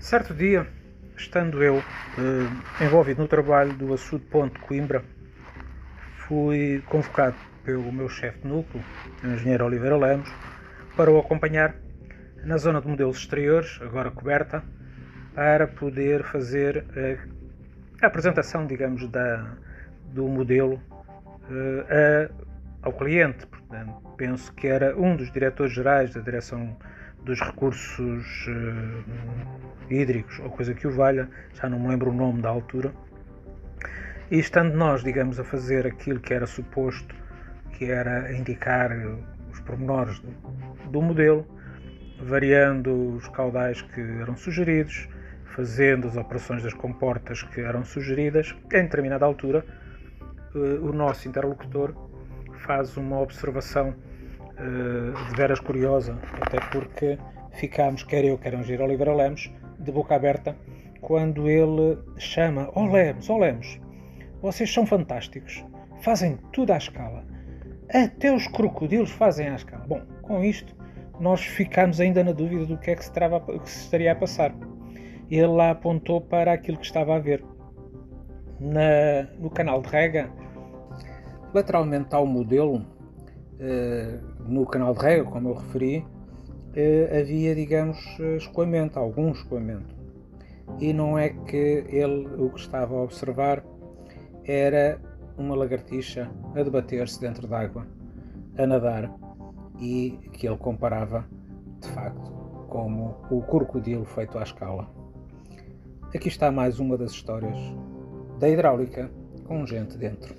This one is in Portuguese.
Certo dia, estando eu eh, envolvido no trabalho do Açude Ponte Coimbra, fui convocado pelo meu chefe de núcleo, o engenheiro Oliveira Lemos, para o acompanhar na zona de modelos exteriores, agora coberta, para poder fazer eh, a apresentação, digamos, da, do modelo eh, a, ao cliente. Portanto, penso que era um dos diretores gerais da direção dos recursos uh, hídricos ou coisa que o valha, já não me lembro o nome da altura. E estando nós, digamos, a fazer aquilo que era suposto, que era indicar os pormenores do, do modelo, variando os caudais que eram sugeridos, fazendo as operações das comportas que eram sugeridas, em determinada altura, uh, o nosso interlocutor faz uma observação de veras curiosa, até porque ficámos, quer eu, quer Angiro Oliveira Lemos, de boca aberta, quando ele chama: Ó oh Lemos, ó oh Lemos, vocês são fantásticos, fazem tudo à escala, até os crocodilos fazem à escala. Bom, com isto, nós ficámos ainda na dúvida do que é que se, trava, que se estaria a passar. Ele lá apontou para aquilo que estava a ver. Na, no canal de rega, lateralmente ao modelo, eh, no canal de rega, como eu referi, eh, havia, digamos, escoamento, algum escoamento. E não é que ele o que estava a observar era uma lagartixa a debater-se dentro d'água, a nadar, e que ele comparava, de facto, como o crocodilo feito à escala. Aqui está mais uma das histórias da hidráulica com gente dentro.